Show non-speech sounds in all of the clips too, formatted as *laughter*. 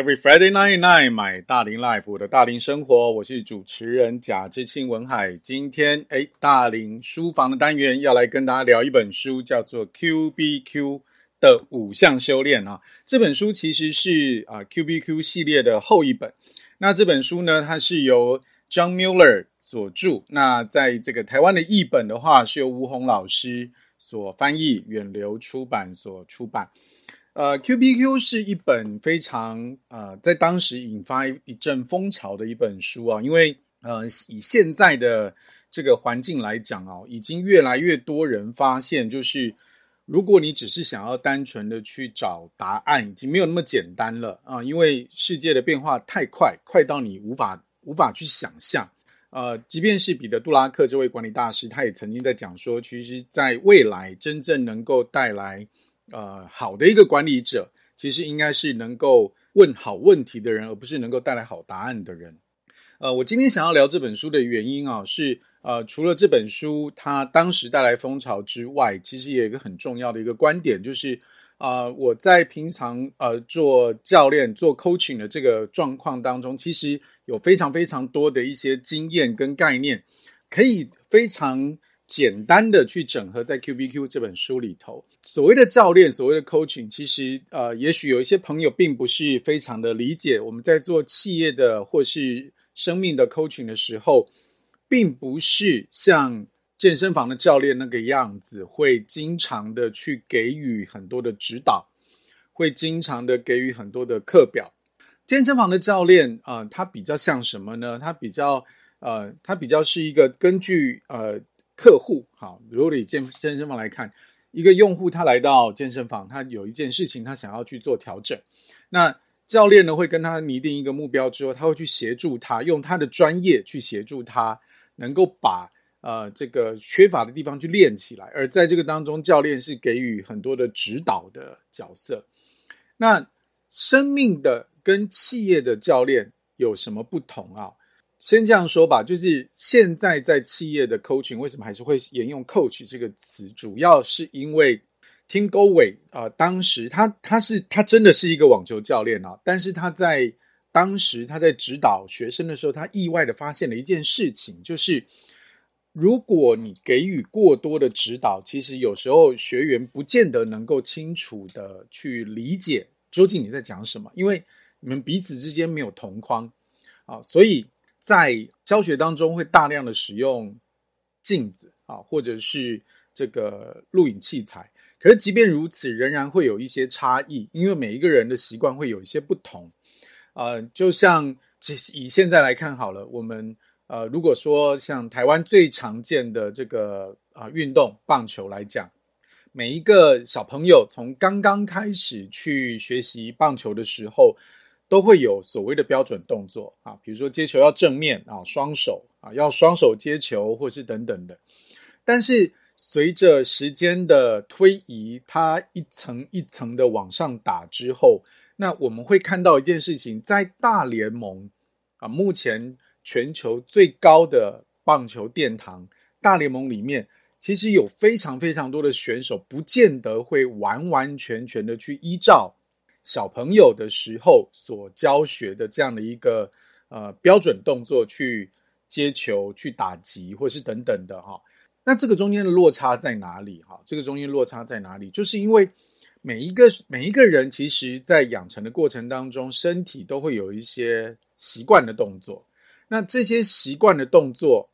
Every、Friday night night，买大龄 life，我的大龄生活，我是主持人贾志清文海。今天哎，大龄书房的单元要来跟大家聊一本书，叫做《Q B Q 的五项修炼》啊。这本书其实是啊 Q B Q 系列的后一本。那这本书呢，它是由 John Mueller 所著。那在这个台湾的译本的话，是由吴鸿老师所翻译，远流出版所出版。呃，Q B Q 是一本非常呃，在当时引发一阵风潮的一本书啊，因为呃，以现在的这个环境来讲啊，已经越来越多人发现，就是如果你只是想要单纯的去找答案，已经没有那么简单了啊，因为世界的变化太快，快到你无法无法去想象。呃，即便是彼得·杜拉克这位管理大师，他也曾经在讲说，其实，在未来真正能够带来。呃，好的一个管理者，其实应该是能够问好问题的人，而不是能够带来好答案的人。呃，我今天想要聊这本书的原因啊，是呃，除了这本书它当时带来风潮之外，其实也有一个很重要的一个观点，就是啊、我在平常呃做教练、做 coaching 的这个状况当中，其实有非常非常多的一些经验跟概念，可以非常。简单的去整合在 QBQ 这本书里头，所谓的教练，所谓的 coaching，其实呃，也许有一些朋友并不是非常的理解。我们在做企业的或是生命的 coaching 的时候，并不是像健身房的教练那个样子，会经常的去给予很多的指导，会经常的给予很多的课表。健身房的教练啊，呃，他比较像什么呢？他比较呃，他比较是一个根据呃。客户好，如果以健健身房来看，一个用户他来到健身房，他有一件事情他想要去做调整，那教练呢会跟他拟定一个目标之后，他会去协助他，用他的专业去协助他，能够把呃这个缺乏的地方去练起来。而在这个当中，教练是给予很多的指导的角色。那生命的跟企业的教练有什么不同啊？先这样说吧，就是现在在企业的 coaching 为什么还是会沿用 coach 这个词？主要是因为 Tim Gallwey 啊，当时他他是他真的是一个网球教练啊，但是他在当时他在指导学生的时候，他意外的发现了一件事情，就是如果你给予过多的指导，其实有时候学员不见得能够清楚的去理解究竟你在讲什么，因为你们彼此之间没有同框啊，所以。在教学当中会大量的使用镜子啊，或者是这个录影器材。可是即便如此，仍然会有一些差异，因为每一个人的习惯会有一些不同。呃，就像以现在来看好了，我们呃，如果说像台湾最常见的这个啊运动棒球来讲，每一个小朋友从刚刚开始去学习棒球的时候。都会有所谓的标准动作啊，比如说接球要正面啊，双手啊，要双手接球，或是等等的。但是随着时间的推移，它一层一层的往上打之后，那我们会看到一件事情，在大联盟啊，目前全球最高的棒球殿堂大联盟里面，其实有非常非常多的选手，不见得会完完全全的去依照。小朋友的时候所教学的这样的一个呃标准动作去接球、去打击，或是等等的哈，那这个中间的落差在哪里哈？这个中间落差在哪里？就是因为每一个每一个人，其实在养成的过程当中，身体都会有一些习惯的动作。那这些习惯的动作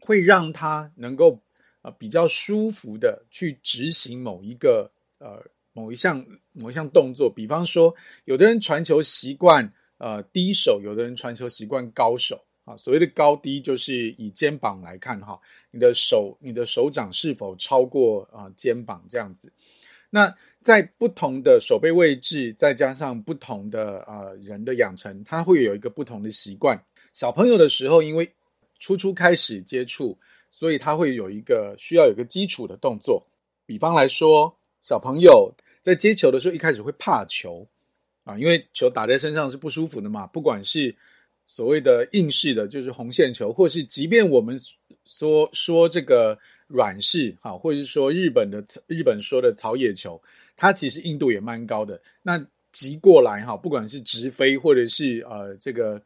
会让他能够呃比较舒服的去执行某一个呃。某一项某一项动作，比方说，有的人传球习惯呃低手，有的人传球习惯高手啊。所谓的高低，就是以肩膀来看哈，你的手你的手掌是否超过啊、肩膀这样子。那在不同的手背位置，再加上不同的呃人的养成，他会有一个不同的习惯。小朋友的时候，因为初初开始接触，所以他会有一个需要有一个基础的动作。比方来说，小朋友。在接球的时候，一开始会怕球啊，因为球打在身上是不舒服的嘛。不管是所谓的硬式的，就是红线球，或是即便我们说说这个软式，哈，或者是说日本的日本说的草野球，它其实硬度也蛮高的。那急过来哈，不管是直飞或者是呃这个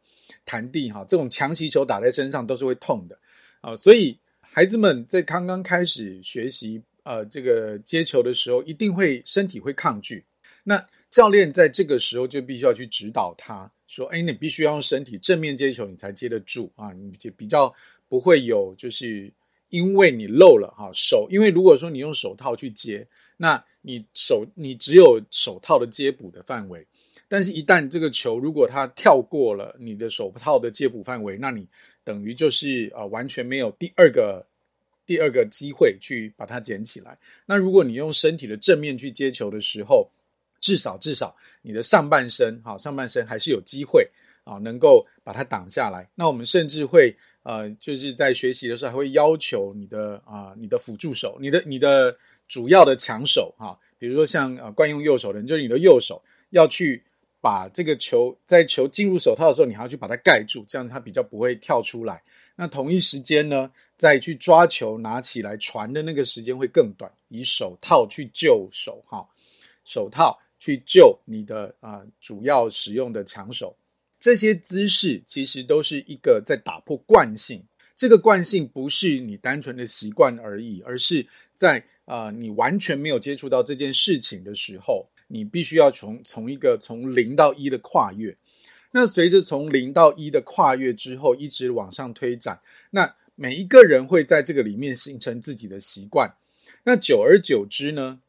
弹地哈，这种强袭球打在身上都是会痛的啊，所以孩子们在刚刚开始学习呃这个接球的时候，一定会身体会抗拒。那教练在这个时候就必须要去指导他说：“哎，你必须要用身体正面接球，你才接得住啊，你就比较不会有就是因为你漏了哈手，因为如果说你用手套去接，那你手你只有手套的接补的范围，但是一旦这个球如果它跳过了你的手套的接捕范围，那你等于就是呃完全没有第二个第二个机会去把它捡起来。那如果你用身体的正面去接球的时候，至少至少你的上半身哈上半身还是有机会啊能够把它挡下来。那我们甚至会呃就是在学习的时候还会要求你的啊你的辅助手你的你的。主要的抢手哈，比如说像呃惯用右手的人，就是你的右手要去把这个球在球进入手套的时候，你还要去把它盖住，这样它比较不会跳出来。那同一时间呢，再去抓球拿起来传的那个时间会更短，以手套去救手哈，手套去救你的啊、呃、主要使用的强手。这些姿势其实都是一个在打破惯性，这个惯性不是你单纯的习惯而已，而是在。啊、呃，你完全没有接触到这件事情的时候，你必须要从从一个从零到一的跨越。那随着从零到一的跨越之后，一直往上推展，那每一个人会在这个里面形成自己的习惯。那久而久之呢，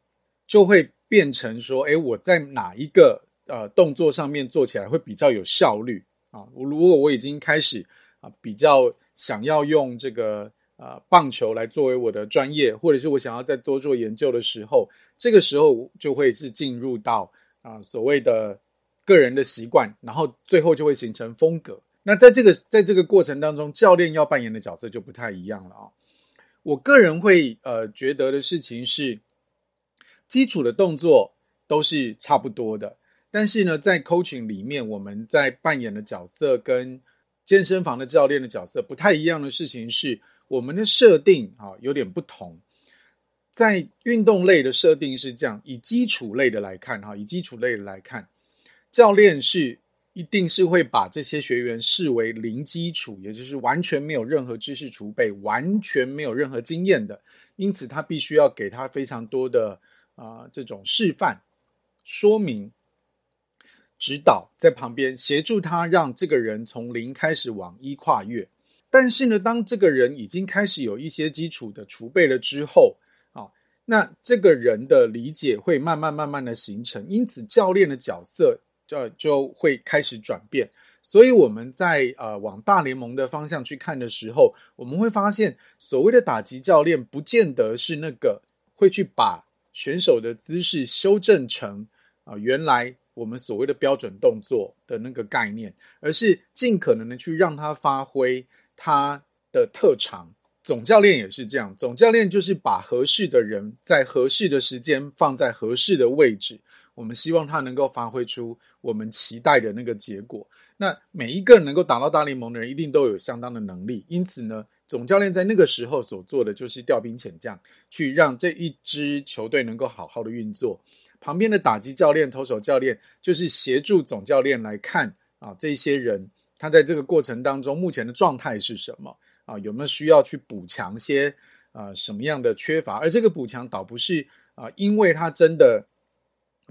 就会变成说，诶，我在哪一个呃动作上面做起来会比较有效率啊？如果我已经开始啊，比较想要用这个。呃，棒球来作为我的专业，或者是我想要再多做研究的时候，这个时候就会是进入到啊所谓的个人的习惯，然后最后就会形成风格。那在这个在这个过程当中，教练要扮演的角色就不太一样了啊。我个人会呃觉得的事情是，基础的动作都是差不多的，但是呢，在 coaching 里面，我们在扮演的角色跟健身房的教练的角色不太一样的事情是。我们的设定啊有点不同，在运动类的设定是这样，以基础类的来看哈，以基础类的来看，教练是一定是会把这些学员视为零基础，也就是完全没有任何知识储备，完全没有任何经验的，因此他必须要给他非常多的啊、这种示范、说明、指导在旁边协助他，让这个人从零开始往一跨越。但是呢，当这个人已经开始有一些基础的储备了之后，啊，那这个人的理解会慢慢慢慢的形成，因此教练的角色呃就会开始转变。所以我们在呃往大联盟的方向去看的时候，我们会发现，所谓的打击教练不见得是那个会去把选手的姿势修正成啊原来我们所谓的标准动作的那个概念，而是尽可能的去让他发挥。他的特长，总教练也是这样。总教练就是把合适的人在合适的时间放在合适的位置。我们希望他能够发挥出我们期待的那个结果。那每一个能够打到大联盟的人，一定都有相当的能力。因此呢，总教练在那个时候所做的就是调兵遣将，去让这一支球队能够好好的运作。旁边的打击教练、投手教练就是协助总教练来看啊，这些人。他在这个过程当中，目前的状态是什么啊？有没有需要去补强些啊、什么样的缺乏？而这个补强倒不是啊，因为他真的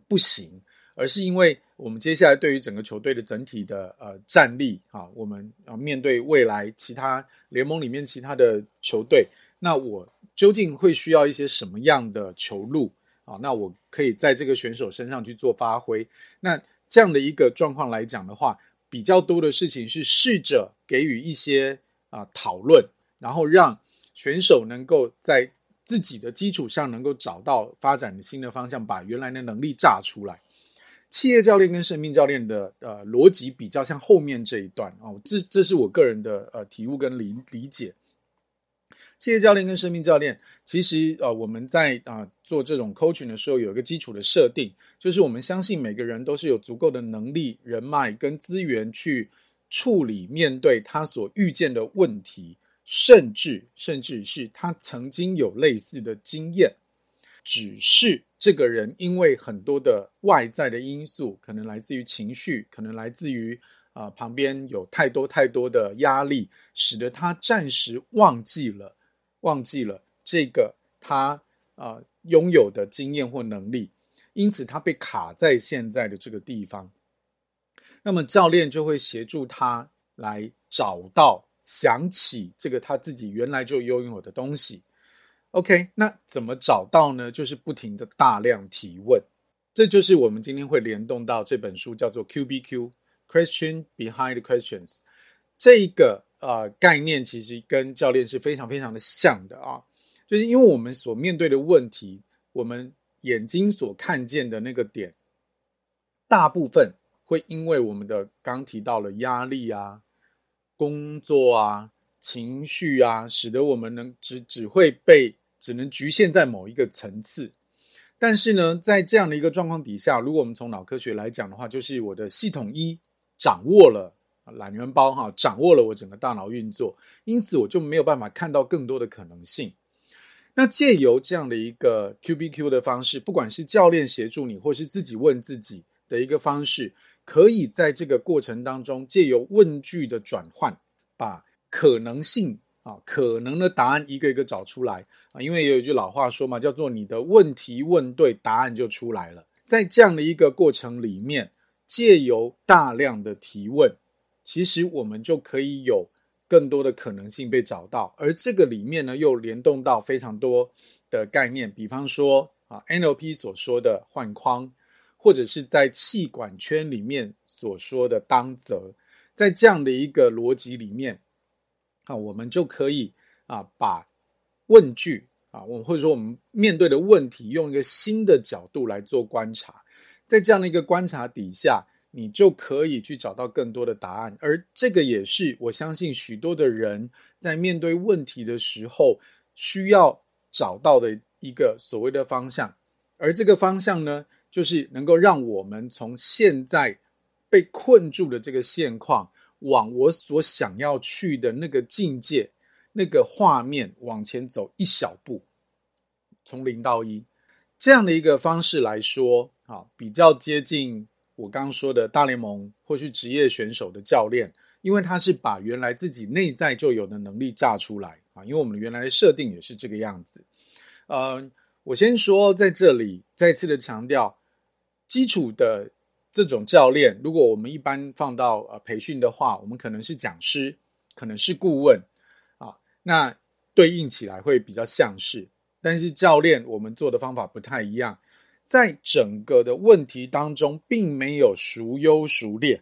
不行，而是因为我们接下来对于整个球队的整体的呃战力啊，我们要面对未来其他联盟里面其他的球队，那我究竟会需要一些什么样的球路啊？那我可以在这个选手身上去做发挥。那这样的一个状况来讲的话。比较多的事情是试着给予一些啊、讨论，然后让选手能够在自己的基础上能够找到发展的新的方向，把原来的能力炸出来。企业教练跟生命教练的呃逻辑比较像后面这一段哦，这这是我个人的呃体悟跟理理解。企业教练跟生命教练，其实呃，我们在啊、呃、做这种 coaching 的时候，有一个基础的设定，就是我们相信每个人都是有足够的能力、人脉跟资源去处理面对他所遇见的问题，甚至甚至是他曾经有类似的经验，只是这个人因为很多的外在的因素，可能来自于情绪，可能来自于啊、旁边有太多太多的压力，使得他暂时忘记了忘记了这个他啊、呃、拥有的经验或能力，因此他被卡在现在的这个地方。那么教练就会协助他来找到、想起这个他自己原来就拥有的东西。OK，那怎么找到呢？就是不停的大量提问，这就是我们今天会联动到这本书，叫做 QBQ（Question Behind Questions）。这一个呃概念其实跟教练是非常非常的像的啊，就是因为我们所面对的问题，我们眼睛所看见的那个点，大部分会因为我们的刚提到了压力啊、工作啊、情绪啊，使得我们能只只会被。只能局限在某一个层次，但是呢，在这样的一个状况底下，如果我们从脑科学来讲的话，就是我的系统一掌握了懒人包哈，掌握了我整个大脑运作，因此我就没有办法看到更多的可能性。那借由这样的一个 QBQ 的方式，不管是教练协助你，或是自己问自己的一个方式，可以在这个过程当中，借由问句的转换，把可能性。啊，可能的答案一个一个找出来啊，因为有一句老话说嘛，叫做你的问题问对，答案就出来了。在这样的一个过程里面，借由大量的提问，其实我们就可以有更多的可能性被找到。而这个里面呢，又联动到非常多的概念，比方说啊，NLP 所说的换框，或者是在气管圈里面所说的当责，在这样的一个逻辑里面。啊，我们就可以啊，把问句啊，我们或者说我们面对的问题，用一个新的角度来做观察，在这样的一个观察底下，你就可以去找到更多的答案。而这个也是我相信许多的人在面对问题的时候需要找到的一个所谓的方向。而这个方向呢，就是能够让我们从现在被困住的这个现况。往我所想要去的那个境界、那个画面往前走一小步，从零到一，这样的一个方式来说，啊，比较接近我刚说的大联盟或是职业选手的教练，因为他是把原来自己内在就有的能力炸出来啊，因为我们原来的设定也是这个样子。呃，我先说在这里再次的强调，基础的。这种教练，如果我们一般放到呃培训的话，我们可能是讲师，可能是顾问啊，那对应起来会比较像是。但是教练，我们做的方法不太一样，在整个的问题当中，并没有孰优孰劣，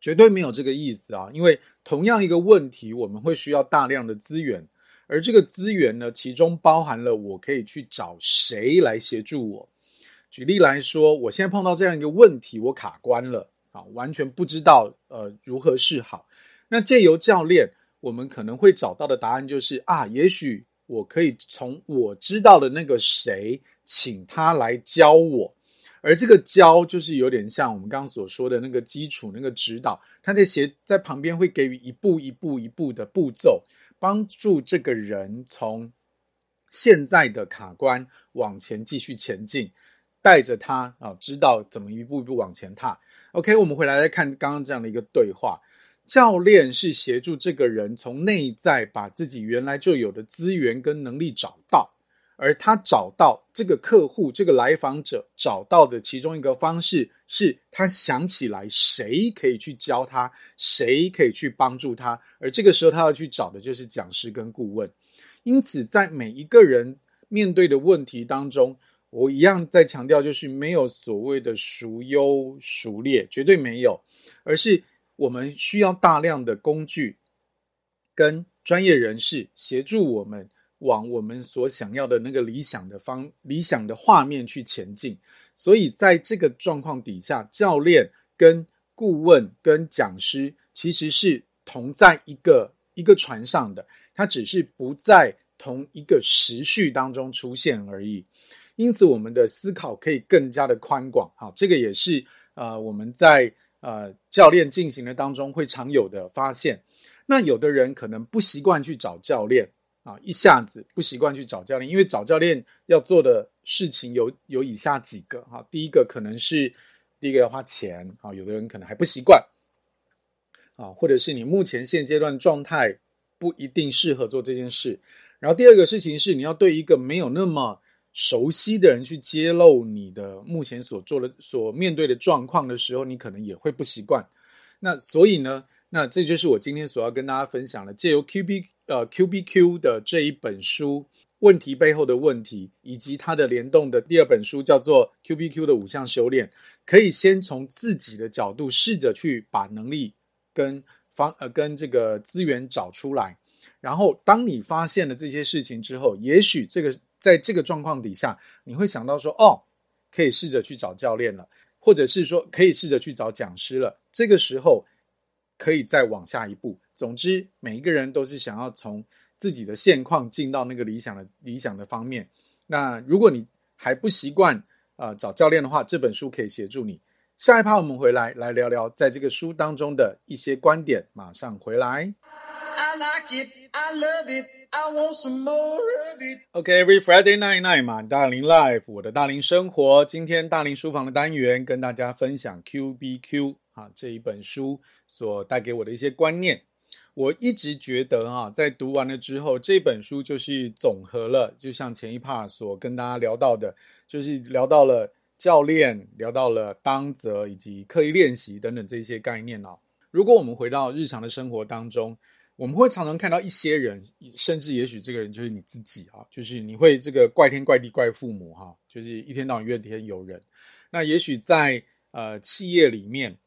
绝对没有这个意思啊。因为同样一个问题，我们会需要大量的资源，而这个资源呢，其中包含了我可以去找谁来协助我。举例来说，我现在碰到这样一个问题，我卡关了啊，完全不知道呃如何是好。那借由教练，我们可能会找到的答案就是啊，也许我可以从我知道的那个谁，请他来教我。而这个教，就是有点像我们刚刚所说的那个基础那个指导，他在写在旁边会给予一步一步一步的步骤，帮助这个人从现在的卡关往前继续前进。带着他啊，知道怎么一步一步往前踏。OK，我们回来再看刚刚这样的一个对话。教练是协助这个人从内在把自己原来就有的资源跟能力找到，而他找到这个客户、这个来访者找到的其中一个方式，是他想起来谁可以去教他，谁可以去帮助他，而这个时候他要去找的就是讲师跟顾问。因此，在每一个人面对的问题当中，我一样在强调，就是没有所谓的孰优孰劣，绝对没有，而是我们需要大量的工具跟专业人士协助我们往我们所想要的那个理想的方、理想的画面去前进。所以在这个状况底下，教练跟顾问跟讲师其实是同在一个一个船上的，它只是不在同一个时序当中出现而已。因此，我们的思考可以更加的宽广。好，这个也是呃我们在呃教练进行的当中会常有的发现。那有的人可能不习惯去找教练啊，一下子不习惯去找教练，因为找教练要做的事情有有以下几个哈，第一个可能是第一个要花钱啊，有的人可能还不习惯啊，或者是你目前现阶段状态不一定适合做这件事。然后第二个事情是你要对一个没有那么熟悉的人去揭露你的目前所做的、所面对的状况的时候，你可能也会不习惯。那所以呢，那这就是我今天所要跟大家分享的，借由 Q B 呃 Q B Q 的这一本书，问题背后的问题，以及它的联动的第二本书叫做 Q B Q 的五项修炼，可以先从自己的角度试着去把能力跟方呃跟这个资源找出来，然后当你发现了这些事情之后，也许这个在这个状况底下，你会想到说，哦，可以试着去找教练了，或者是说可以试着去找讲师了，这个时候。可以再往下一步。总之，每一个人都是想要从自己的现况进到那个理想的理想的方面。那如果你还不习惯呃找教练的话，这本书可以协助你。下一趴我们回来来聊聊在这个书当中的一些观点。马上回来。I like it, I love it, I want some more of it. OK，Every Friday night night 嘛，大龄 Life，我的大龄生活。今天大龄书房的单元跟大家分享 QBQ。啊，这一本书所带给我的一些观念，我一直觉得啊，在读完了之后，这本书就是总和了，就像前一 part 所跟大家聊到的，就是聊到了教练，聊到了当责以及刻意练习等等这些概念啊。如果我们回到日常的生活当中，我们会常常看到一些人，甚至也许这个人就是你自己啊，就是你会这个怪天怪地怪父母哈，就是一天到晚怨天尤人。那也许在呃企业里面。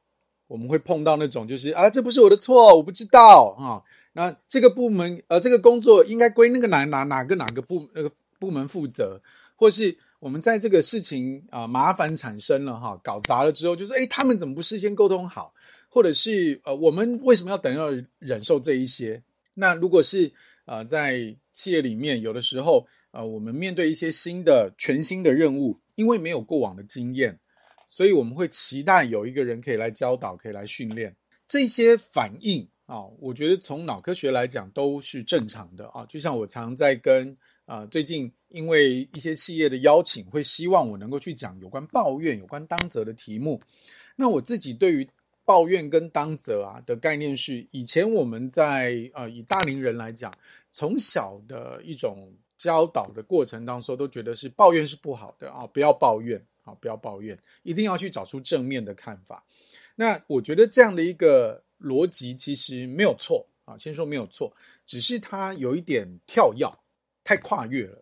我们会碰到那种就是啊，这不是我的错，我不知道啊。那这个部门呃，这个工作应该归那个哪哪哪个哪个部那个部门负责，或是我们在这个事情啊麻烦产生了哈，搞砸了之后，就是诶，他们怎么不事先沟通好，或者是呃，我们为什么要等要忍受这一些？那如果是呃在企业里面，有的时候呃，我们面对一些新的全新的任务，因为没有过往的经验。所以我们会期待有一个人可以来教导，可以来训练这些反应啊。我觉得从脑科学来讲都是正常的啊。就像我常在跟啊，最近因为一些企业的邀请，会希望我能够去讲有关抱怨、有关当责的题目。那我自己对于抱怨跟当责啊的概念是，以前我们在呃以大龄人来讲，从小的一种教导的过程当中，都觉得是抱怨是不好的啊，不要抱怨。啊，不要抱怨，一定要去找出正面的看法。那我觉得这样的一个逻辑其实没有错啊，先说没有错，只是它有一点跳跃，太跨越了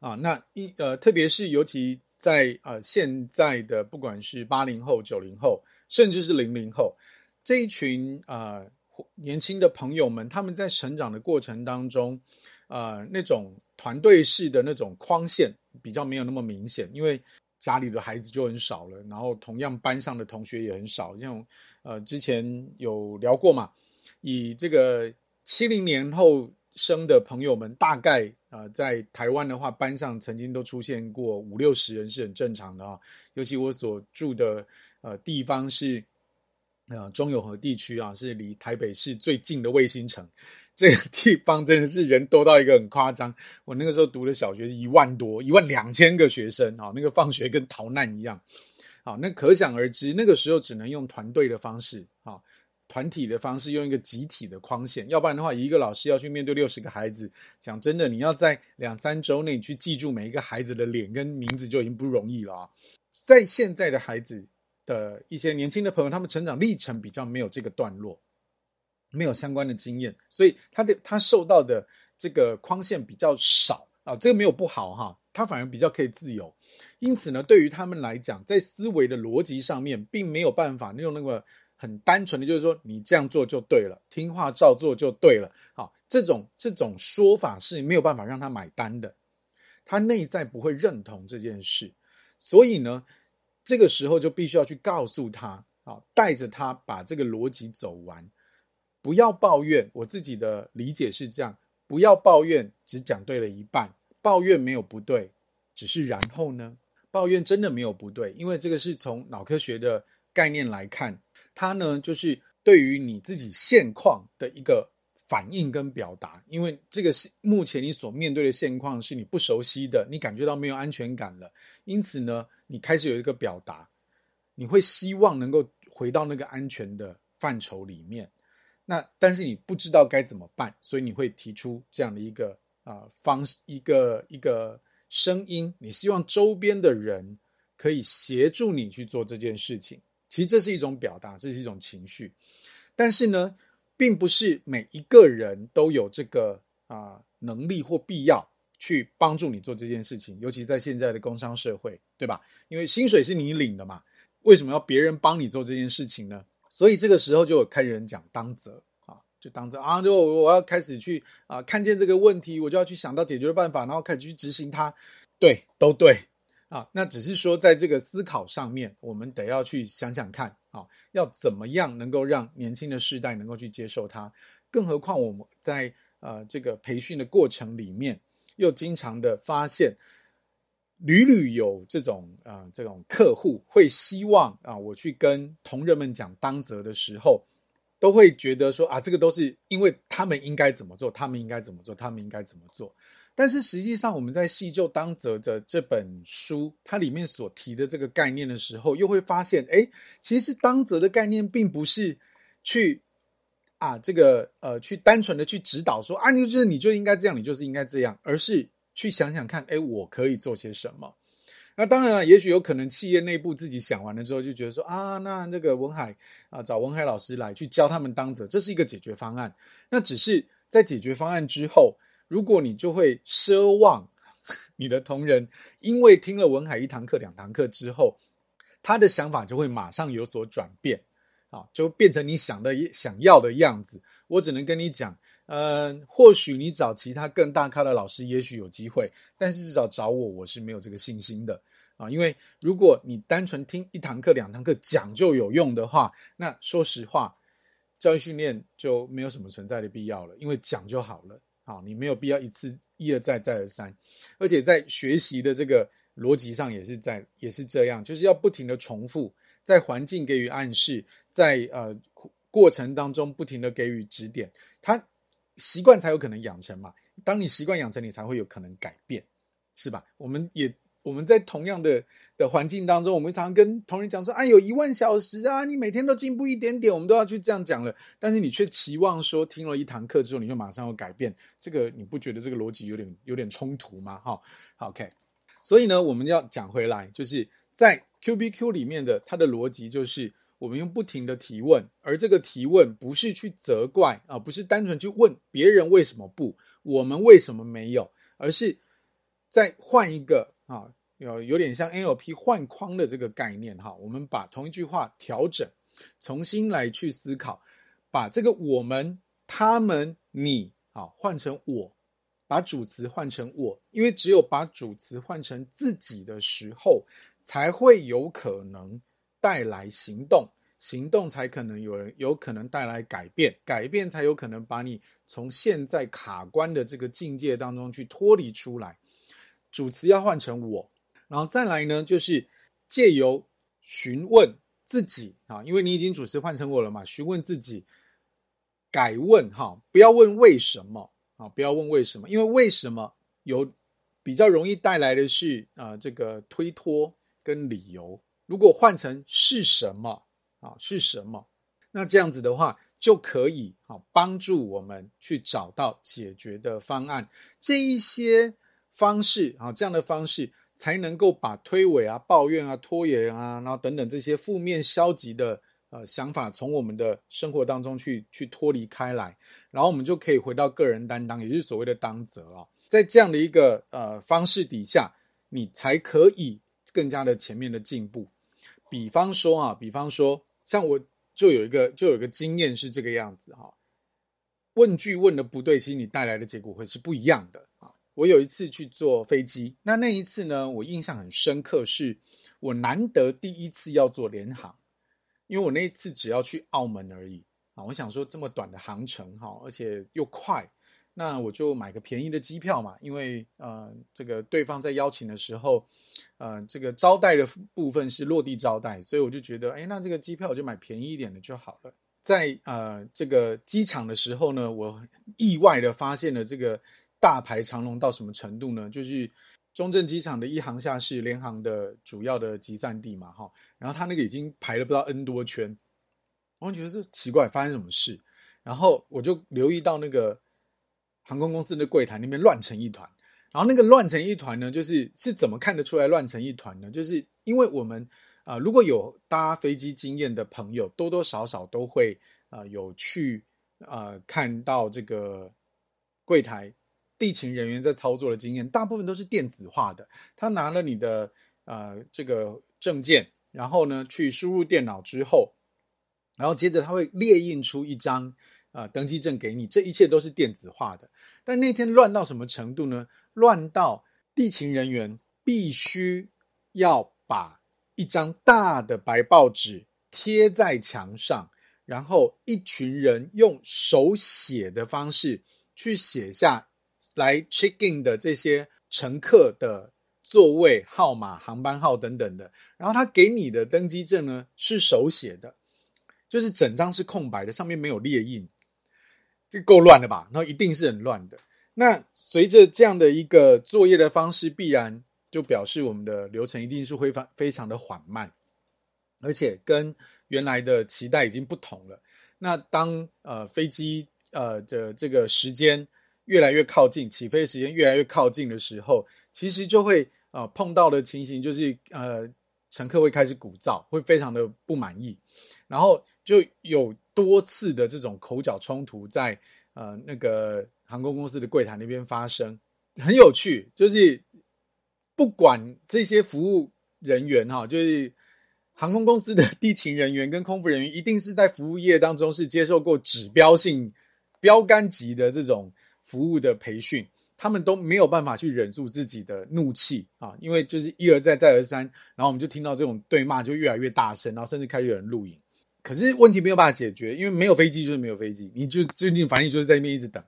啊。那一呃，特别是尤其在呃现在的不管是八零后、九零后，甚至是零零后这一群呃年轻的朋友们，他们在成长的过程当中，呃，那种团队式的那种框线比较没有那么明显，因为。家里的孩子就很少了，然后同样班上的同学也很少。像呃之前有聊过嘛，以这个七零年后生的朋友们，大概啊、呃、在台湾的话，班上曾经都出现过五六十人是很正常的啊。尤其我所住的呃地方是呃中永和地区啊，是离台北市最近的卫星城。这个地方真的是人多到一个很夸张。我那个时候读的小学是一万多，一万两千个学生啊，那个放学跟逃难一样。好，那可想而知，那个时候只能用团队的方式啊，团体的方式，用一个集体的框线。要不然的话，一个老师要去面对六十个孩子，讲真的，你要在两三周内去记住每一个孩子的脸跟名字就已经不容易了啊。在现在的孩子的一些年轻的朋友，他们成长历程比较没有这个段落。没有相关的经验，所以他的他受到的这个框线比较少啊，这个没有不好哈，他反而比较可以自由。因此呢，对于他们来讲，在思维的逻辑上面，并没有办法用那么很单纯的，就是说你这样做就对了，听话照做就对了。好，这种这种说法是没有办法让他买单的，他内在不会认同这件事，所以呢，这个时候就必须要去告诉他啊，带着他把这个逻辑走完。不要抱怨，我自己的理解是这样：不要抱怨，只讲对了一半。抱怨没有不对，只是然后呢？抱怨真的没有不对，因为这个是从脑科学的概念来看，它呢就是对于你自己现况的一个反应跟表达，因为这个是目前你所面对的现况是你不熟悉的，你感觉到没有安全感了，因此呢，你开始有一个表达，你会希望能够回到那个安全的范畴里面，那但是你不知道该怎么办，所以你会提出这样的一个啊、方式，一个一个声音，你希望周边的人可以协助你去做这件事情。其实这是一种表达，这是一种情绪，但是呢，并不是每一个人都有这个啊、能力或必要去帮助你做这件事情，尤其在现在的工商社会，对吧？因为薪水是你领的嘛，为什么要别人帮你做这件事情呢？所以这个时候就有开始人讲当责啊，就当责啊，就我要开始去啊，看见这个问题，我就要去想到解决的办法，然后开始去执行它，对，都对。啊，那只是说，在这个思考上面，我们得要去想想看啊，要怎么样能够让年轻的世代能够去接受它。更何况我们在呃这个培训的过程里面，又经常的发现，屡屡有这种啊、这种客户会希望啊，我去跟同仁们讲当责的时候，都会觉得说啊，这个都是因为他们应该怎么做，他们应该怎么做，他们应该怎么做。但是实际上，我们在细究当责的这本书，它里面所提的这个概念的时候，又会发现，哎，其实当责的概念并不是去啊这个呃去单纯的去指导说啊，你就是你就应该这样，你就是应该这样，而是去想想看，哎，我可以做些什么。那当然了，也许有可能企业内部自己想完了之后，就觉得说啊，那那个文海啊找文海老师来去教他们当者，这是一个解决方案。那只是在解决方案之后。如果你就会奢望 *laughs* 你的同仁，因为听了文海一堂课、两堂课之后，他的想法就会马上有所转变，啊，就变成你想的、想要的样子。我只能跟你讲，呃，或许你找其他更大咖的老师，也许有机会，但是至少找我，我是没有这个信心的啊。因为如果你单纯听一堂课、两堂课讲就有用的话，那说实话，教育训练就没有什么存在的必要了，因为讲就好了。好，你没有必要一次一而再再而三，而且在学习的这个逻辑上也是在也是这样，就是要不停的重复，在环境给予暗示，在呃过程当中不停的给予指点，他习惯才有可能养成嘛。当你习惯养成，你才会有可能改变，是吧？我们也。我们在同样的的环境当中，我们常常跟同仁讲说：“啊，有一万小时啊，你每天都进步一点点，我们都要去这样讲了。”但是你却期望说，听了一堂课之后，你就马上有改变，这个你不觉得这个逻辑有点有点冲突吗？哈，OK。所以呢，我们要讲回来，就是在 QBQ 里面的它的逻辑就是，我们用不停的提问，而这个提问不是去责怪啊，不是单纯去问别人为什么不，我们为什么没有，而是再换一个。啊，有有点像 NLP 换框的这个概念哈，我们把同一句话调整，重新来去思考，把这个我们、他们、你啊换成我，把主词换成我，因为只有把主词换成自己的时候，才会有可能带来行动，行动才可能有人有可能带来改变，改变才有可能把你从现在卡关的这个境界当中去脱离出来。主词要换成我，然后再来呢，就是借由询问自己啊，因为你已经主词换成我了嘛，询问自己，改问哈，不要问为什么啊，不要问为什么，因为为什么有比较容易带来的是啊，这个推脱跟理由。如果换成是什么啊，是什么，那这样子的话就可以啊，帮助我们去找到解决的方案。这一些。方式啊，这样的方式才能够把推诿啊、抱怨啊、拖延啊，然后等等这些负面消极的呃想法从我们的生活当中去去脱离开来，然后我们就可以回到个人担当，也就是所谓的当责啊。在这样的一个呃方式底下，你才可以更加的前面的进步。比方说啊，比方说，像我就有一个就有一个经验是这个样子哈，问句问的不对，其实你带来的结果会是不一样的啊。我有一次去坐飞机，那那一次呢，我印象很深刻，是我难得第一次要坐联航，因为我那一次只要去澳门而已。啊，我想说这么短的航程哈，而且又快，那我就买个便宜的机票嘛，因为呃，这个对方在邀请的时候，呃，这个招待的部分是落地招待，所以我就觉得，哎，那这个机票我就买便宜一点的就好了。在呃这个机场的时候呢，我意外的发现了这个大排长龙到什么程度呢？就是中正机场的一航厦是联航的主要的集散地嘛，哈，然后他那个已经排了不知道 N 多圈，我觉得这奇怪，发生什么事？然后我就留意到那个航空公司的柜台那边乱成一团，然后那个乱成一团呢，就是是怎么看得出来乱成一团呢？就是因为我们。啊、如果有搭飞机经验的朋友，多多少少都会啊、有去啊、看到这个柜台地勤人员在操作的经验，大部分都是电子化的。他拿了你的呃这个证件，然后呢去输入电脑之后，然后接着他会列印出一张啊、登机证给你，这一切都是电子化的。但那天乱到什么程度呢？乱到地勤人员必须要把一张大的白报纸贴在墙上，然后一群人用手写的方式去写下来 check in 的这些乘客的座位号码、航班号等等的。然后他给你的登机证呢是手写的，就是整张是空白的，上面没有列印，这够乱了吧？那一定是很乱的。那随着这样的一个作业的方式，必然。就表示我们的流程一定是会非非常的缓慢，而且跟原来的期待已经不同了。那当呃飞机呃的这个时间越来越靠近，起飞时间越来越靠近的时候，其实就会呃碰到的情形就是呃乘客会开始鼓噪，会非常的不满意，然后就有多次的这种口角冲突在呃那个航空公司的柜台那边发生，很有趣，就是。不管这些服务人员哈，就是航空公司的地勤人员跟空服人员，一定是在服务业当中是接受过指标性、标杆级的这种服务的培训，他们都没有办法去忍住自己的怒气啊，因为就是一而再再而三，然后我们就听到这种对骂就越来越大声，然后甚至开始有人录影。可是问题没有办法解决，因为没有飞机就是没有飞机，你就最近反正就是在那边一直等。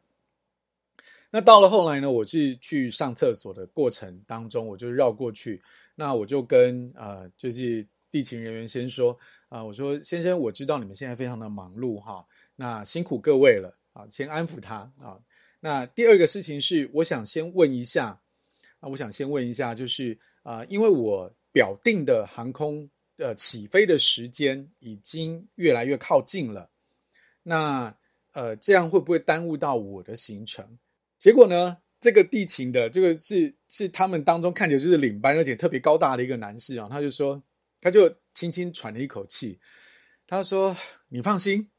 那到了后来呢，我是去上厕所的过程当中，我就绕过去，那我就跟呃，就是地勤人员先说啊、我说先生，我知道你们现在非常的忙碌哈，那辛苦各位了啊，先安抚他啊。那第二个事情是，我想先问一下啊，我想先问一下，就是啊、因为我表定的航空的起飞的时间已经越来越靠近了，那呃，这样会不会耽误到我的行程？结果呢，这个地勤的这个是是他们当中看起来就是领班，而且特别高大的一个男士啊，他就说，他就轻轻喘了一口气，他说：“你放心，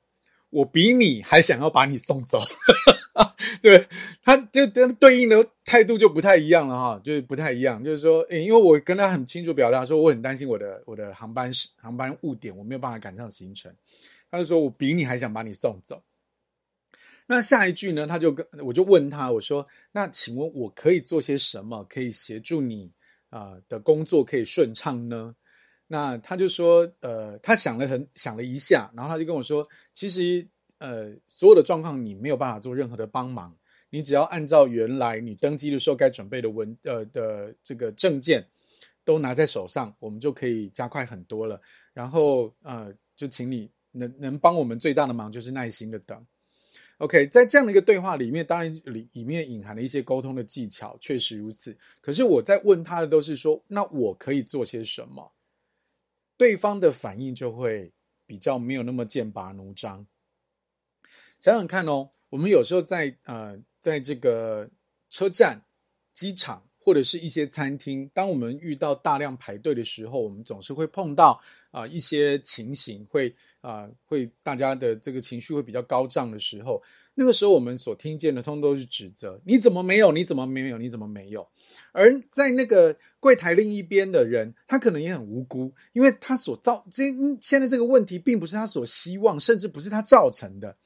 我比你还想要把你送走。” *laughs* *laughs* 对，他就跟对应的态度就不太一样了哈，就是不太一样，就是说，因为我跟他很清楚表达说，我很担心我的我的航班航班误点，我没有办法赶上行程，他就说我比你还想把你送走。那下一句呢？他就跟我就问他，我说：“那请问我可以做些什么，可以协助你啊、的工作可以顺畅呢？”那他就说：“呃，他想了很想了一下，然后他就跟我说，其实呃所有的状况你没有办法做任何的帮忙，你只要按照原来你登机的时候该准备的文呃的这个证件都拿在手上，我们就可以加快很多了。然后呃，就请你能能帮我们最大的忙就是耐心的等。” OK，在这样的一个对话里面，当然里里面隐含了一些沟通的技巧，确实如此。可是我在问他的都是说，那我可以做些什么？对方的反应就会比较没有那么剑拔弩张。想想看哦，我们有时候在呃，在这个车站、机场或者是一些餐厅，当我们遇到大量排队的时候，我们总是会碰到啊、一些情形会。啊、会大家的这个情绪会比较高涨的时候，那个时候我们所听见的通通都是指责，你怎么没有？你怎么没有？你怎么没有？而在那个柜台另一边的人，他可能也很无辜，因为他所造这现在这个问题并不是他所希望，甚至不是他造成的。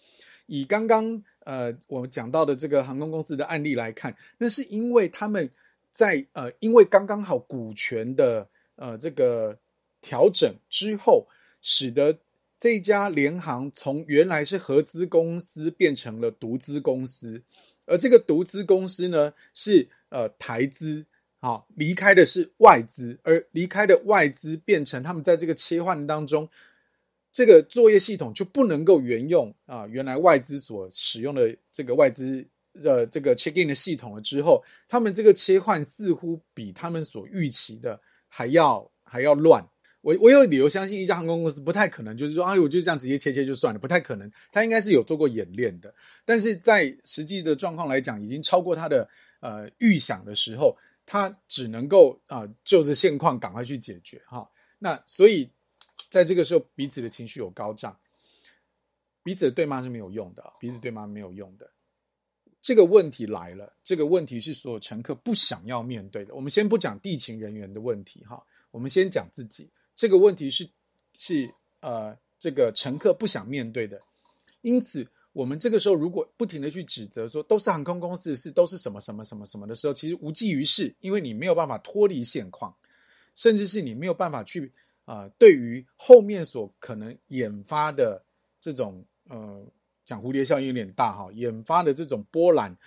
以刚刚呃我们讲到的这个航空公司的案例来看，那是因为他们在呃因为刚刚好股权的呃这个调整之后，使得这家联航从原来是合资公司变成了独资公司，而这个独资公司呢是呃台资，好、离开的是外资，而离开的外资变成他们在这个切换当中这个作业系统就不能够沿用啊原来外资所使用的这个外资的这个 check in 的系统了之后，他们这个切换似乎比他们所预期的还要还要乱。我我有理由相信一家航空公司不太可能就是说，哎，我就这样直接切切就算了，不太可能。他应该是有做过演练的，但是在实际的状况来讲，已经超过他的呃预想的时候，他只能够啊、就着现况赶快去解决哈。那所以在这个时候，彼此的情绪有高涨，彼此的对骂是没有用的，彼此对骂没有用的。这个问题来了，这个问题是所有乘客不想要面对的。我们先不讲地勤人员的问题哈，我们先讲自己。这个问题是是呃，这个乘客不想面对的，因此我们这个时候如果不停地去指责说都是航空公司的事，都是什么什么什么什么的时候，其实无济于事，因为你没有办法脱离现况，甚至是你没有办法去啊、呃，对于后面所可能引发的这种呃，讲蝴蝶效应有点大哈，引发的这种波澜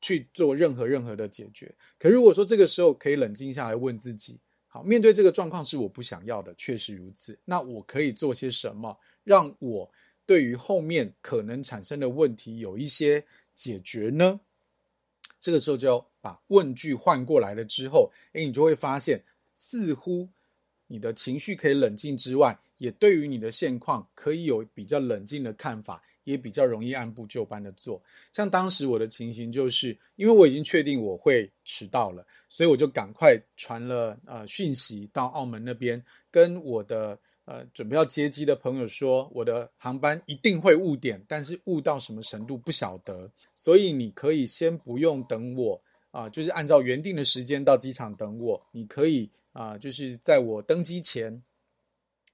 去做任何任何的解决。可如果说这个时候可以冷静下来问自己。好，面对这个状况是我不想要的，确实如此。那我可以做些什么，让我对于后面可能产生的问题有一些解决呢？这个时候就要把问句换过来了之后，诶，你就会发现，似乎你的情绪可以冷静之外，也对于你的现况可以有比较冷静的看法。也比较容易按部就班的做，像当时我的情形就是，因为我已经确定我会迟到了，所以我就赶快传了呃讯息到澳门那边，跟我的呃准备要接机的朋友说，我的航班一定会误点，但是误到什么程度不晓得，所以你可以先不用等我啊、就是按照原定的时间到机场等我，你可以啊、就是在我登机前。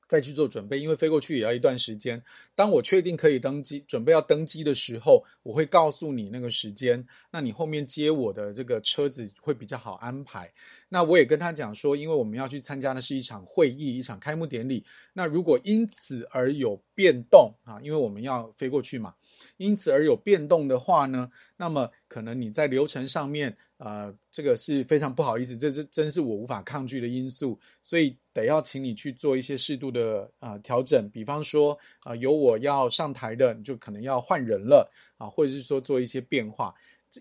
再去做准备，因为飞过去也要一段时间。当我确定可以登机，准备要登机的时候，我会告诉你那个时间。那你后面接我的这个车子会比较好安排。那我也跟他讲说，因为我们要去参加的是一场会议，一场开幕典礼。那如果因此而有变动啊，因为我们要飞过去嘛，因此而有变动的话呢，那么可能你在流程上面。呃，这个是非常不好意思，这是真是我无法抗拒的因素，所以得要请你去做一些适度的、呃、调整，比方说啊、呃，有我要上台的，你就可能要换人了啊，或者是说做一些变化，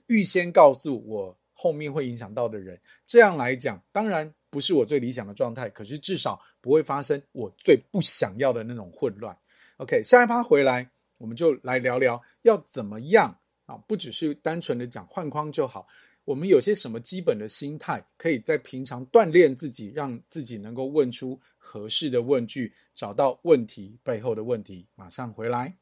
预先告诉我后面会影响到的人，这样来讲，当然不是我最理想的状态，可是至少不会发生我最不想要的那种混乱。OK，下一趴回来，我们就来聊聊要怎么样啊，不只是单纯的讲换框就好。我们有些什么基本的心态，可以在平常锻炼自己，让自己能够问出合适的问句，找到问题背后的问题。马上回来。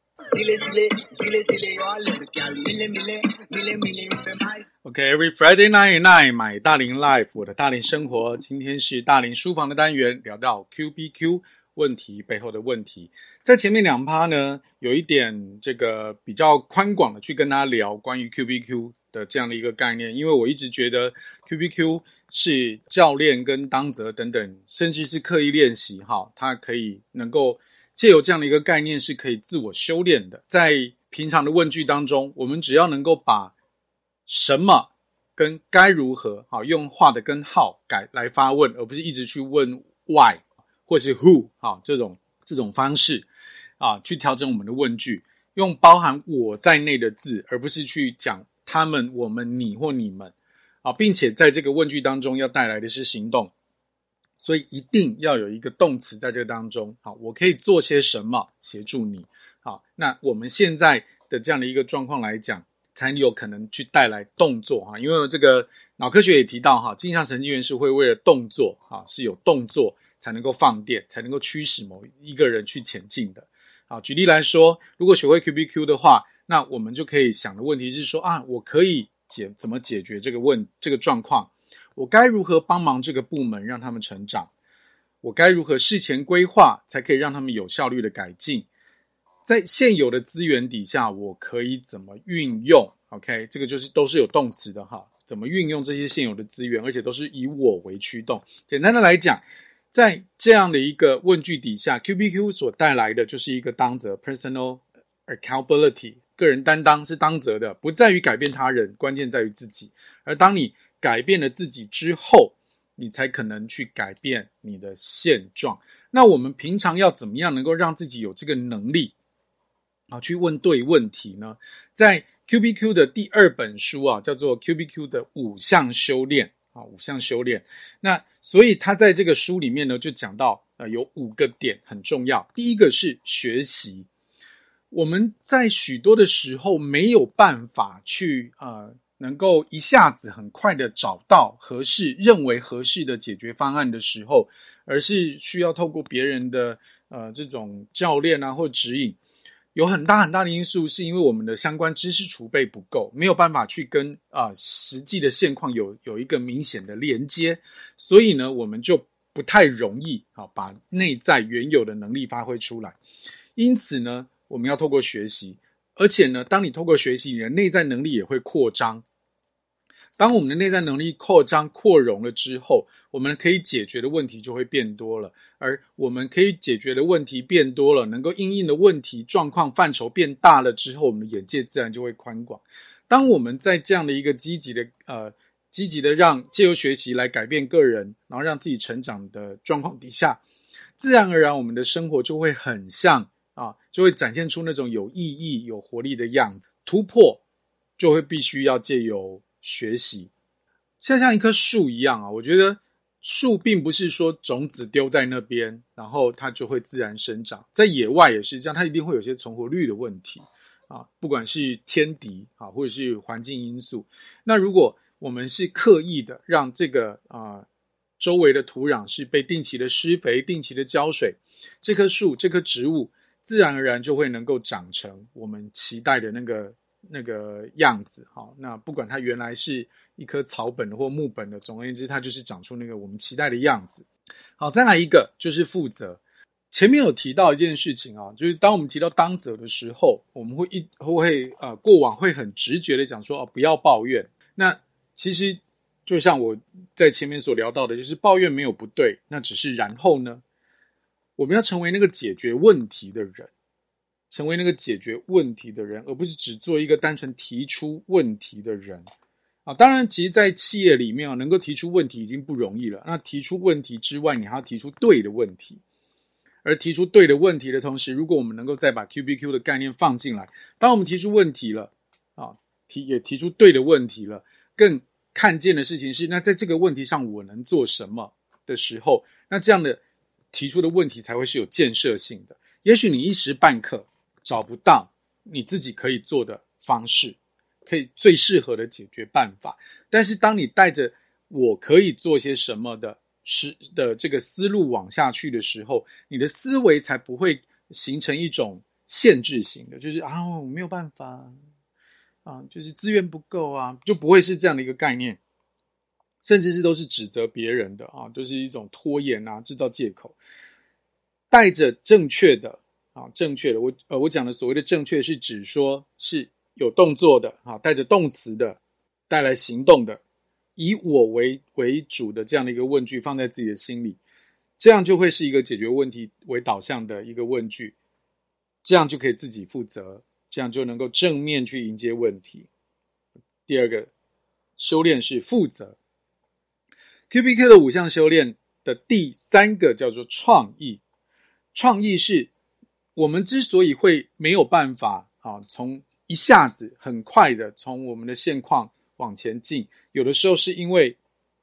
OK，every Friday night night，买大龄 Life，我的大龄生活。今天是大龄书房的单元，聊到 QBQ 问题背后的问题。在前面两趴呢，有一点这个比较宽广的去跟大家聊关于 QBQ。的这样的一个概念，因为我一直觉得 QBQ 是教练跟当责等等，甚至是刻意练习哈，它可以能够借由这样的一个概念，是可以自我修炼的。在平常的问句当中，我们只要能够把什么跟该如何好用画的根号改来发问，而不是一直去问 why 或是 who 好这种这种方式啊，去调整我们的问句，用包含我在内的字，而不是去讲。他们、我们、你或你们，啊，并且在这个问句当中要带来的是行动，所以一定要有一个动词在这个当中。好，我可以做些什么协助你？好，那我们现在的这样的一个状况来讲，才有可能去带来动作哈。因为这个脑科学也提到哈，镜像神经元是会为了动作啊，是有动作才能够放电，才能够驱使某一个人去前进的。好，举例来说，如果学会 QBQ 的话。那我们就可以想的问题是说啊，我可以解怎么解决这个问这个状况？我该如何帮忙这个部门让他们成长？我该如何事前规划才可以让他们有效率的改进？在现有的资源底下，我可以怎么运用？OK，这个就是都是有动词的哈，怎么运用这些现有的资源，而且都是以我为驱动。简单的来讲，在这样的一个问句底下，QBQ 所带来的就是一个当责 （personal accountability）。个人担当是当责的，不在于改变他人，关键在于自己。而当你改变了自己之后，你才可能去改变你的现状。那我们平常要怎么样能够让自己有这个能力啊，去问对问题呢？在 Q B Q 的第二本书啊，叫做 Q B Q 的五项修炼啊，五项修炼。那所以他在这个书里面呢，就讲到呃，有五个点很重要。第一个是学习，我们在许多的时候没有办法去呃。能够一下子很快的找到合适、认为合适的解决方案的时候，而是需要透过别人的呃这种教练啊或指引，有很大很大的因素是因为我们的相关知识储备不够，没有办法去跟啊、实际的现况有有一个明显的连接，所以呢，我们就不太容易啊把内在原有的能力发挥出来。因此呢，我们要透过学习，而且呢，当你透过学习，你的内在能力也会扩张。当我们的内在能力扩张、扩容了之后，我们可以解决的问题就会变多了。而我们可以解决的问题变多了，能够应应的问题状况范畴变大了之后，我们的眼界自然就会宽广。当我们在这样的一个积极的、呃，积极的让借由学习来改变个人，然后让自己成长的状况底下，自然而然我们的生活就会很像啊，就会展现出那种有意义、有活力的样子。突破就会必须要借由。学习，像像一棵树一样啊，我觉得树并不是说种子丢在那边，然后它就会自然生长。在野外也是这样，它一定会有些存活率的问题啊，不管是天敌啊，或者是环境因素。那如果我们是刻意的让这个啊周围的土壤是被定期的施肥、定期的浇水，这棵树、这棵植物自然而然就会能够长成我们期待的那个。那个样子，好，那不管它原来是一棵草本或木本的，总而言之，它就是长出那个我们期待的样子。好，再来一个就是负责。前面有提到一件事情啊，就是当我们提到当责的时候，我们会一会呃过往会很直觉的讲说哦，不要抱怨。那其实就像我在前面所聊到的，就是抱怨没有不对，那只是然后呢，我们要成为那个解决问题的人。成为那个解决问题的人，而不是只做一个单纯提出问题的人啊！当然，其实，在企业里面啊，能够提出问题已经不容易了。那提出问题之外，你还要提出对的问题。而提出对的问题的同时，如果我们能够再把 QBQ 的概念放进来，当我们提出问题了啊，提也提出对的问题了，更看见的事情是，那在这个问题上我能做什么的时候，那这样的提出的问题才会是有建设性的。也许你一时半刻。找不到你自己可以做的方式，可以最适合的解决办法。但是，当你带着我可以做些什么的是的这个思路往下去的时候，你的思维才不会形成一种限制型的，就是啊，我没有办法啊，就是资源不够啊，就不会是这样的一个概念，甚至是都是指责别人的啊，就是一种拖延啊，制造借口，带着正确的。啊，正确的，我呃，我讲的所谓的正确，是指说是有动作的，啊，带着动词的，带来行动的，以我为为主的这样的一个问句放在自己的心里，这样就会是一个解决问题为导向的一个问句，这样就可以自己负责，这样就能够正面去迎接问题。第二个修炼是负责，QBQ 的五项修炼的第三个叫做创意，创意是。我们之所以会没有办法啊，从一下子很快的从我们的现况往前进，有的时候是因为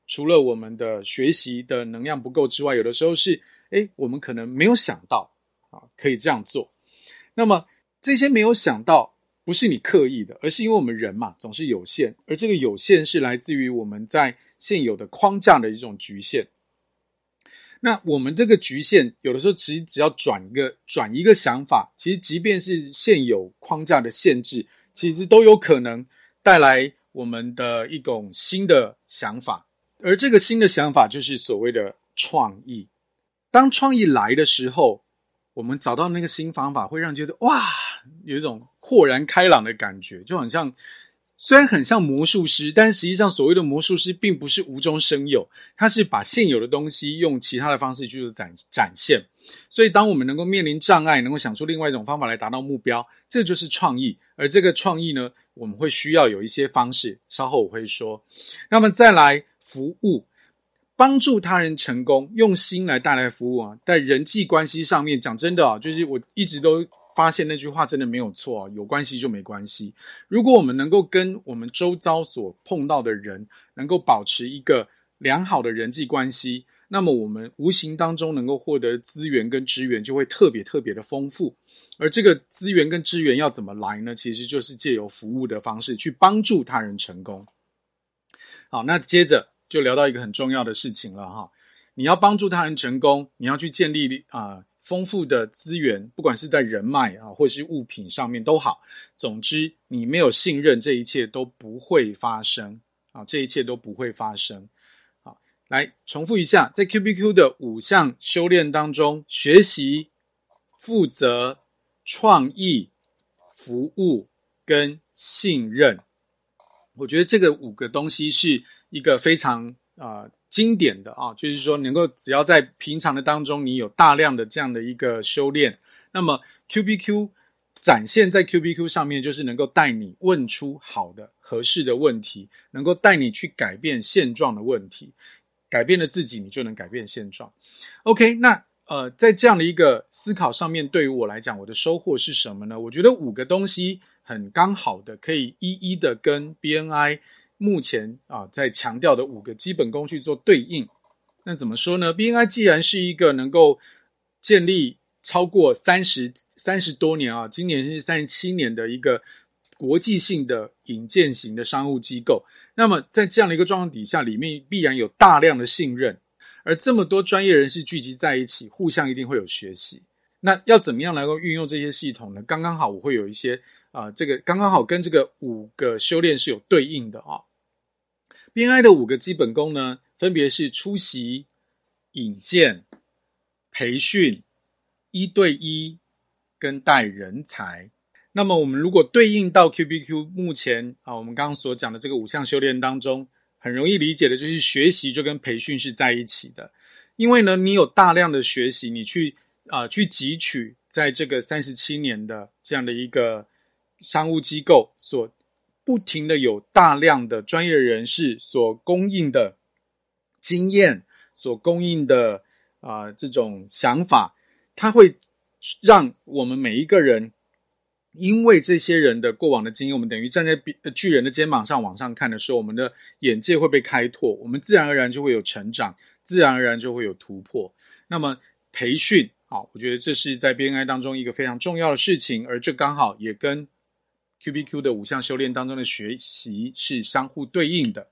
除了我们的学习的能量不够之外，有的时候是诶，我们可能没有想到啊，可以这样做。那么这些没有想到，不是你刻意的，而是因为我们人嘛，总是有限，而这个有限是来自于我们在现有的框架的一种局限。那我们这个局限，有的时候其实只要转一个转一个想法，其实即便是现有框架的限制，其实都有可能带来我们的一种新的想法。而这个新的想法就是所谓的创意。当创意来的时候，我们找到那个新方法，会让觉得哇，有一种豁然开朗的感觉，就好像。虽然很像魔术师，但实际上所谓的魔术师并不是无中生有，他是把现有的东西用其他的方式去展展现。所以，当我们能够面临障碍，能够想出另外一种方法来达到目标，这就是创意。而这个创意呢，我们会需要有一些方式，稍后我会说。那么再来服务，帮助他人成功，用心来带来服务啊，在人际关系上面，讲真的啊，就是我一直都发现那句话真的没有错，有关系就没关系。如果我们能够跟我们周遭所碰到的人，能够保持一个良好的人际关系，那么我们无形当中能够获得资源跟资源就会特别特别的丰富。而这个资源跟资源要怎么来呢？其实就是借由服务的方式去帮助他人成功。好，那接着。就聊到一个很重要的事情了哈，你要帮助他人成功，你要去建立啊丰富的资源，不管是在人脉啊，或是物品上面都好。总之，你没有信任，这一切都不会发生啊，这一切都不会发生。好，来重复一下，在 QBQ 的五项修炼当中，学习、负责、创意、服务跟信任。我觉得这个五个东西是一个非常啊、经典的啊，就是说能够只要在平常的当中，你有大量的这样的一个修炼，那么 QBQ 展现在 QBQ 上面，就是能够带你问出好的合适的问题，能够带你去改变现状的问题，改变了自己，你就能改变现状。OK，那呃，在这样的一个思考上面，对于我来讲，我的收获是什么呢？我觉得五个东西。很刚好的，可以一一的跟 BNI 目前啊在强调的五个基本功去做对应。那怎么说呢？BNI 既然是一个能够建立超过三十三十多年啊，今年是三十七年的一个国际性的引荐型的商务机构，那么在这样的一个状况底下，里面必然有大量的信任，而这么多专业人士聚集在一起，互相一定会有学习。那要怎么样来够运用这些系统呢？刚刚好，我会有一些。啊、这个刚刚好跟这个五个修炼是有对应的啊。BNI 的五个基本功呢，分别是出席、引荐、培训、一对一跟带人才。那么我们如果对应到 QBQ 目前啊，我们刚刚所讲的这个五项修炼当中，很容易理解的就是学习就跟培训是在一起的。因为呢，你有大量的学习，你去啊、去汲取在这个三十七年的这样的一个。商务机构所不停的有大量的专业人士所供应的经验，所供应的啊、这种想法，它会让我们每一个人，因为这些人的过往的经验，我们等于站在巨人的肩膀上往上看的时候，我们的眼界会被开拓，我们自然而然就会有成长，自然而然就会有突破。那么培训，好，我觉得这是在 BNI 当中一个非常重要的事情，而这刚好也跟 QBQ 的五项修炼当中的学习是相互对应的。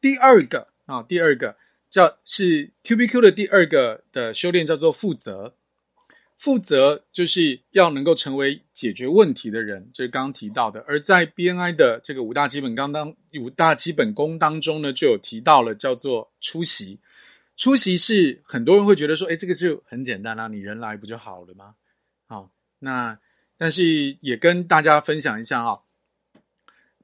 第二个啊，第二个叫是 QBQ 的第二个的修炼叫做负责。负责就是要能够成为解决问题的人，这是刚刚提到的。而在 BNI 的这个五大基本刚当五大基本功当中呢，就有提到了叫做出席。出席是很多人会觉得说，哎，这个就很简单啦，你人来不就好了吗？好，那。但是也跟大家分享一下哈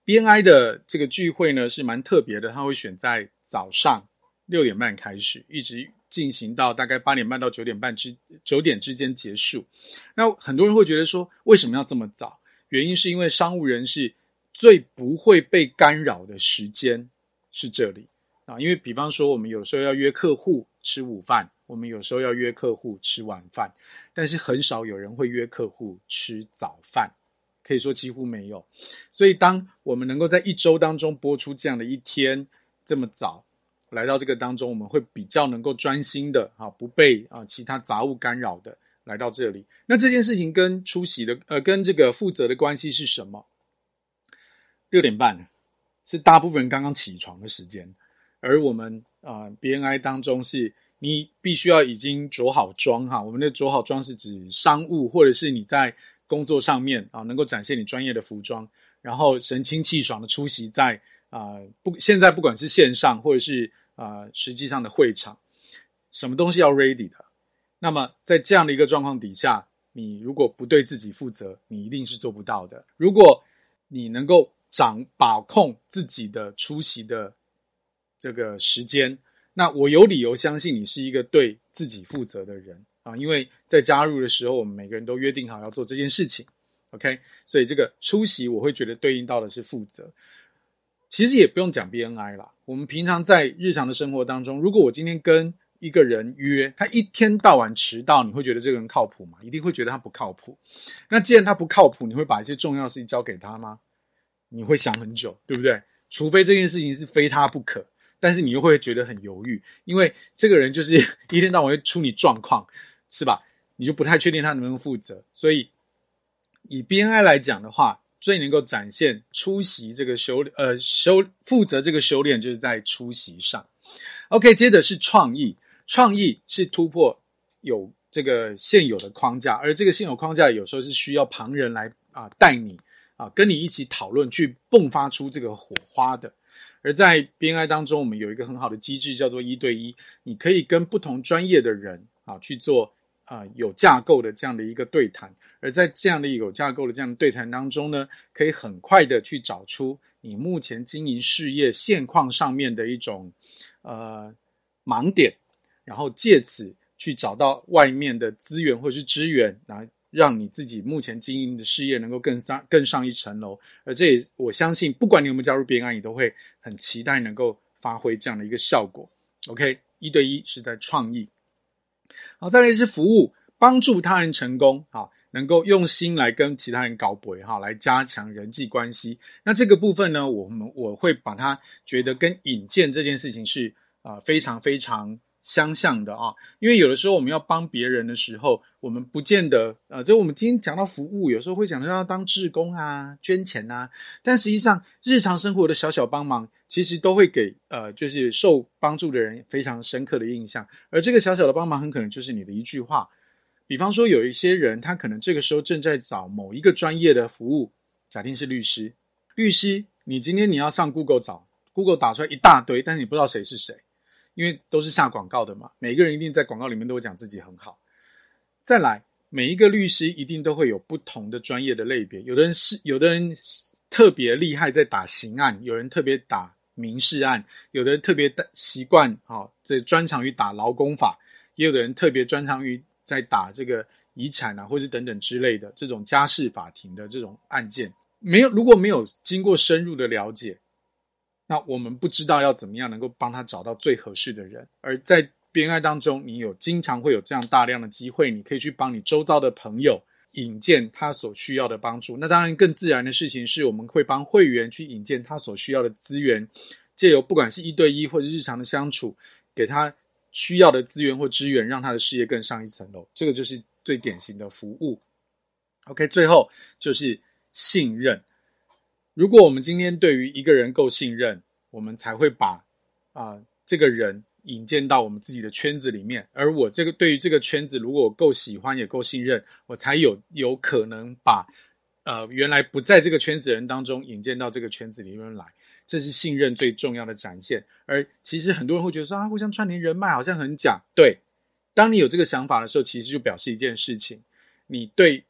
，BNI 的这个聚会呢是蛮特别的，它会选在早上六点半开始，一直进行到大概八点半到九点半之九点之间结束。那很多人会觉得说，为什么要这么早？原因是因为商务人士最不会被干扰的时间是这里啊，因为比方说我们有时候要约客户吃午饭。我们有时候要约客户吃晚饭，但是很少有人会约客户吃早饭，可以说几乎没有。所以，当我们能够在一周当中播出这样的一天这么早来到这个当中，我们会比较能够专心的啊，不被啊其他杂物干扰的来到这里。那这件事情跟出席的呃跟这个负责的关系是什么？六点半是大部分人刚刚起床的时间，而我们啊 BNI 当中是。你必须要已经着好装哈，我们的着好装是指商务或者是你在工作上面啊，能够展现你专业的服装，然后神清气爽的出席在啊不现在不管是线上或者是啊实际上的会场，什么东西要 ready 的。那么在这样的一个状况底下，你如果不对自己负责，你一定是做不到的。如果你能够掌把控自己的出席的这个时间。那我有理由相信你是一个对自己负责的人啊，因为在加入的时候，我们每个人都约定好要做这件事情，OK？所以这个出席我会觉得对应到的是负责。其实也不用讲 BNI 啦，我们平常在日常的生活当中，如果我今天跟一个人约，他一天到晚迟到，你会觉得这个人靠谱吗？一定会觉得他不靠谱。那既然他不靠谱，你会把一些重要的事情交给他吗？你会想很久，对不对？除非这件事情是非他不可，但是你又会觉得很犹豫，因为这个人就是 *laughs* 一天到晚会出你状况，是吧？你就不太确定他能不能负责。所以以 BNI 来讲的话，最能够展现出席这个修呃修负责这个修炼，就是在出席上。OK，接着是创意，创意是突破有这个现有的框架，而这个现有框架有时候是需要旁人来啊带你啊跟你一起讨论，去迸发出这个火花的。而在 BNI 当中，我们有一个很好的机制叫做一对一，你可以跟不同专业的人啊去做。啊、有架构的这样的一个对谈，而在这样的有架构的这样的对谈当中呢，可以很快的去找出你目前经营事业现况上面的一种呃盲点，然后借此去找到外面的资源或者是支援，来让你自己目前经营的事业能够更上更上一层楼。而这也我相信，不管你有没有加入 BNI，你都会很期待能够发挥这样的一个效果。OK，一对一是在创意。好，再来是服务，帮助他人成功，好，能够用心来跟其他人搞鬼，哈，来加强人际关系。那这个部分呢，我们我会把它觉得跟引荐这件事情是啊、非常非常相像的啊，因为有的时候我们要帮别人的时候，我们不见得呃，就我们今天讲到服务，有时候会讲到要当志工啊、捐钱啊，但实际上日常生活的小小帮忙，其实都会给呃，就是受帮助的人非常深刻的印象。而这个小小的帮忙，很可能就是你的一句话。比方说，有一些人他可能这个时候正在找某一个专业的服务，假定是律师，律师，你今天你要上 Google 找，Google 打出来一大堆，但是你不知道谁是谁。因为都是下广告的嘛，每个人一定在广告里面都会讲自己很好。再来，每一个律师一定都会有不同的专业的类别，有的人是有的人特别厉害在打刑案，有人特别打民事案，有的人特别习惯啊，这专长于打劳工法，也有的人特别专长于在打这个遗产啊，或是等等之类的这种家事法庭的这种案件。没有，如果没有经过深入的了解。那我们不知道要怎么样能够帮他找到最合适的人，而在 BNI 当中，你有经常会有这样大量的机会，你可以去帮你周遭的朋友引荐他所需要的帮助。那当然更自然的事情是，我们会帮会员去引荐他所需要的资源，借由不管是一对一或者日常的相处，给他需要的资源或支援，让他的事业更上一层楼。这个就是最典型的服务。OK，最后就是信任。如果我们今天对于一个人够信任，我们才会把啊、这个人引荐到我们自己的圈子里面。而我这个对于这个圈子，如果我够喜欢也够信任，我才有有可能把呃原来不在这个圈子人当中引荐到这个圈子里面来。这是信任最重要的展现。而其实很多人会觉得说啊，互相串联人脉好像很假。对，当你有这个想法的时候，其实就表示一件事情：你对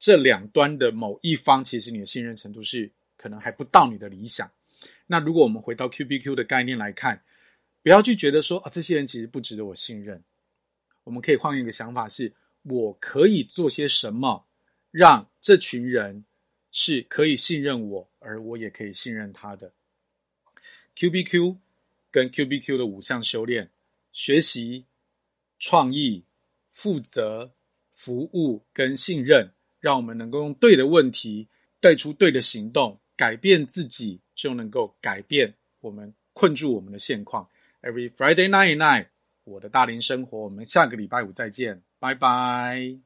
这两端的某一方，其实你的信任程度是。可能还不到你的理想。那如果我们回到 QBQ 的概念来看，不要去觉得说啊，这些人其实不值得我信任。我们可以换一个想法是，我可以做些什么，让这群人是可以信任我，而我也可以信任他的。QBQ 跟 QBQ 的五项修炼：学习、创意、负责、服务跟信任，让我们能够用对的问题带出对的行动。改变自己，就能够改变我们困住我们的现况。Every Friday night night，我的大龄生活，我们下个礼拜五再见，拜拜。